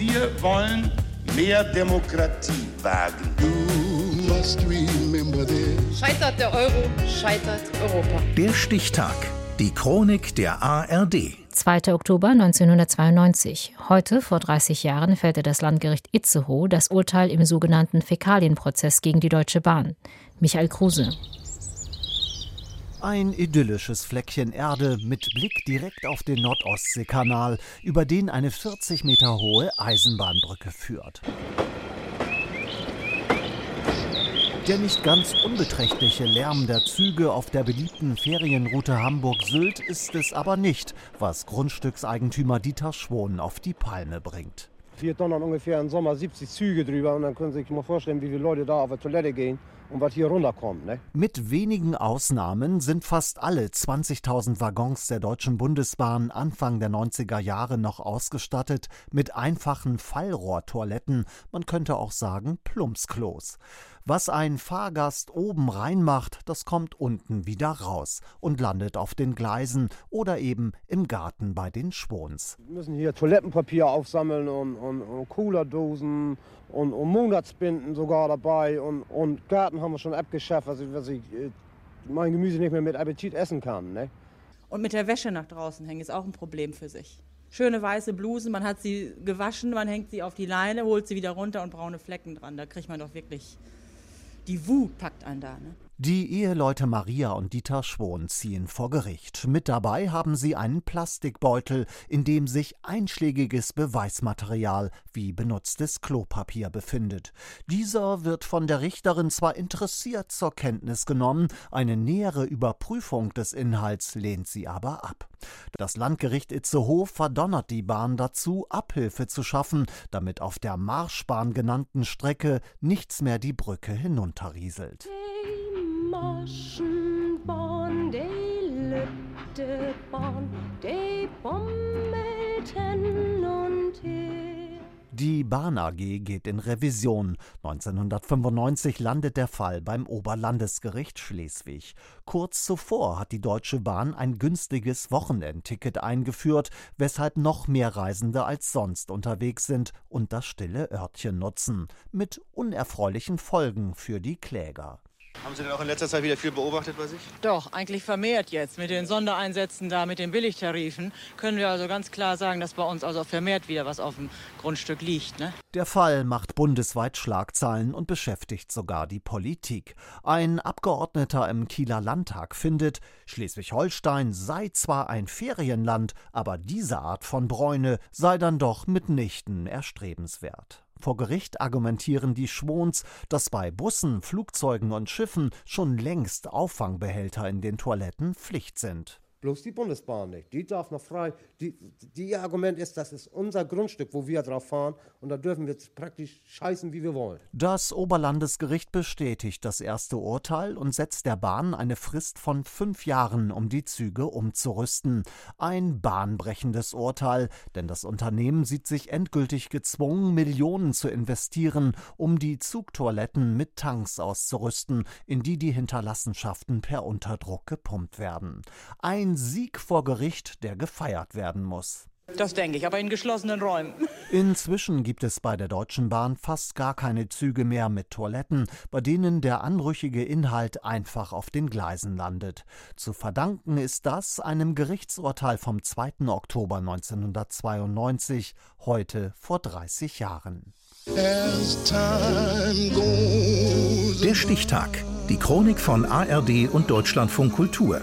Wir wollen mehr Demokratie wagen. Scheitert der Euro, scheitert Europa. Der Stichtag. Die Chronik der ARD. 2. Oktober 1992. Heute, vor 30 Jahren, fällte das Landgericht Itzehoe das Urteil im sogenannten Fäkalienprozess gegen die Deutsche Bahn. Michael Kruse. Ein idyllisches Fleckchen Erde mit Blick direkt auf den Nordostseekanal, über den eine 40 Meter hohe Eisenbahnbrücke führt. Der nicht ganz unbeträchtliche Lärm der Züge auf der beliebten Ferienroute Hamburg-Sylt ist es aber nicht, was Grundstückseigentümer Dieter Schwohn auf die Palme bringt. Wir donnern ungefähr im Sommer 70 Züge drüber und dann können Sie sich mal vorstellen, wie viele Leute da auf die Toilette gehen und was hier runterkommt. Ne? Mit wenigen Ausnahmen sind fast alle 20.000 Waggons der Deutschen Bundesbahn Anfang der 90er Jahre noch ausgestattet mit einfachen Fallrohrtoiletten, man könnte auch sagen Plumpsklos. Was ein Fahrgast oben reinmacht, das kommt unten wieder raus und landet auf den Gleisen oder eben im Garten bei den Schwons. Wir müssen hier Toilettenpapier aufsammeln und, und, und Coolerdosen und, und Monatsbinden sogar dabei und, und Garten haben wir schon abgeschafft, dass ich, dass ich äh, mein Gemüse nicht mehr mit Appetit essen kann. Ne? Und mit der Wäsche nach draußen hängen ist auch ein Problem für sich. Schöne weiße Blusen, man hat sie gewaschen, man hängt sie auf die Leine, holt sie wieder runter und braune Flecken dran. Da kriegt man doch wirklich die Wut packt einen da. Ne? Die Eheleute Maria und Dieter Schwon ziehen vor Gericht. Mit dabei haben sie einen Plastikbeutel, in dem sich einschlägiges Beweismaterial wie benutztes Klopapier befindet. Dieser wird von der Richterin zwar interessiert zur Kenntnis genommen, eine nähere Überprüfung des Inhalts lehnt sie aber ab. Das Landgericht Itzehoe verdonnert die Bahn dazu, Abhilfe zu schaffen, damit auf der Marschbahn genannten Strecke nichts mehr die Brücke hinunterrieselt. Maschenbahn, die lübte Bahn, die bommelten und. Die Bahn AG geht in Revision. 1995 landet der Fall beim Oberlandesgericht Schleswig. Kurz zuvor hat die Deutsche Bahn ein günstiges Wochenendticket eingeführt, weshalb noch mehr Reisende als sonst unterwegs sind und das stille Örtchen nutzen. Mit unerfreulichen Folgen für die Kläger. Haben Sie denn auch in letzter Zeit wieder viel beobachtet bei sich? Doch, eigentlich vermehrt jetzt. Mit den Sondereinsätzen da, mit den Billigtarifen, können wir also ganz klar sagen, dass bei uns also vermehrt wieder was auf dem Grundstück liegt. Ne? Der Fall macht bundesweit Schlagzeilen und beschäftigt sogar die Politik. Ein Abgeordneter im Kieler Landtag findet, Schleswig-Holstein sei zwar ein Ferienland, aber diese Art von Bräune sei dann doch mitnichten erstrebenswert. Vor Gericht argumentieren die Schwons, dass bei Bussen, Flugzeugen und Schiffen schon längst Auffangbehälter in den Toiletten Pflicht sind. Bloß die Bundesbahn nicht. Die darf noch frei. Die, die, ihr Argument ist, das ist unser Grundstück, wo wir drauf fahren. Und da dürfen wir praktisch scheißen, wie wir wollen. Das Oberlandesgericht bestätigt das erste Urteil und setzt der Bahn eine Frist von fünf Jahren, um die Züge umzurüsten. Ein bahnbrechendes Urteil, denn das Unternehmen sieht sich endgültig gezwungen, Millionen zu investieren, um die Zugtoiletten mit Tanks auszurüsten, in die die Hinterlassenschaften per Unterdruck gepumpt werden. Ein ein Sieg vor Gericht, der gefeiert werden muss. Das denke ich, aber in geschlossenen Räumen. Inzwischen gibt es bei der Deutschen Bahn fast gar keine Züge mehr mit Toiletten, bei denen der anrüchige Inhalt einfach auf den Gleisen landet. Zu verdanken ist das einem Gerichtsurteil vom 2. Oktober 1992, heute vor 30 Jahren. Der Stichtag. Die Chronik von ARD und Deutschlandfunk Kultur.